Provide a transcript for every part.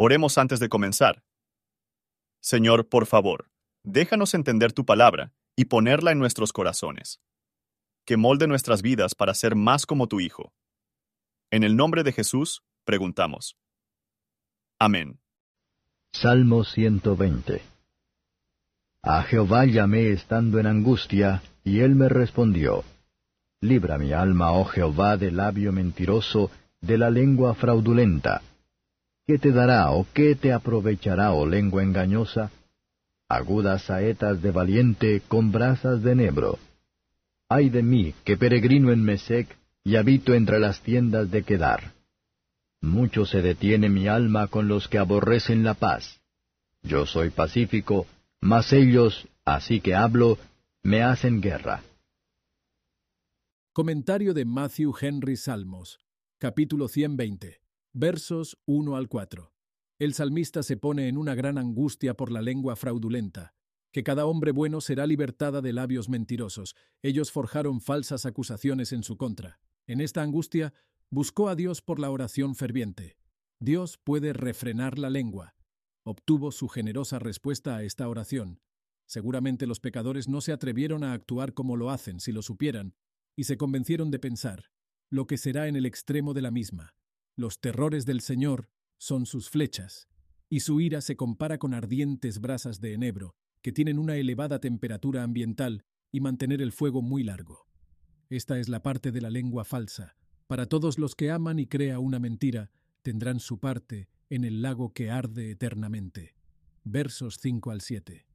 Oremos antes de comenzar. Señor, por favor, déjanos entender tu palabra y ponerla en nuestros corazones. Que molde nuestras vidas para ser más como tu Hijo. En el nombre de Jesús, preguntamos. Amén. Salmo 120 A Jehová llamé estando en angustia, y él me respondió. Libra mi alma, oh Jehová, del labio mentiroso, de la lengua fraudulenta. ¿Qué te dará o qué te aprovechará, oh lengua engañosa? Agudas saetas de valiente con brasas de nebro. Ay de mí, que peregrino en Mesec, y habito entre las tiendas de Quedar. Mucho se detiene mi alma con los que aborrecen la paz. Yo soy pacífico, mas ellos, así que hablo, me hacen guerra. Comentario de Matthew Henry Salmos, capítulo 120, versos 1 al 4. El salmista se pone en una gran angustia por la lengua fraudulenta, que cada hombre bueno será libertada de labios mentirosos. Ellos forjaron falsas acusaciones en su contra. En esta angustia, buscó a Dios por la oración ferviente. Dios puede refrenar la lengua. Obtuvo su generosa respuesta a esta oración. Seguramente los pecadores no se atrevieron a actuar como lo hacen si lo supieran, y se convencieron de pensar, lo que será en el extremo de la misma. Los terrores del Señor son sus flechas, y su ira se compara con ardientes brasas de enebro, que tienen una elevada temperatura ambiental y mantener el fuego muy largo. Esta es la parte de la lengua falsa. Para todos los que aman y crea una mentira, tendrán su parte en el lago que arde eternamente. Versos 5 al 7.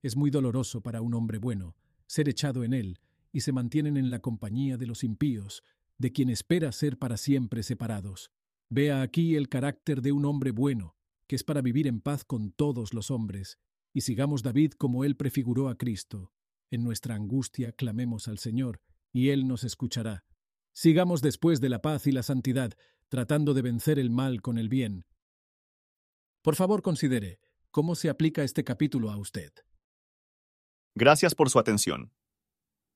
Es muy doloroso para un hombre bueno ser echado en él y se mantienen en la compañía de los impíos, de quien espera ser para siempre separados. Vea aquí el carácter de un hombre bueno, que es para vivir en paz con todos los hombres, y sigamos David como él prefiguró a Cristo. En nuestra angustia clamemos al Señor, y Él nos escuchará. Sigamos después de la paz y la santidad, tratando de vencer el mal con el bien. Por favor, considere, ¿cómo se aplica este capítulo a usted? Gracias por su atención.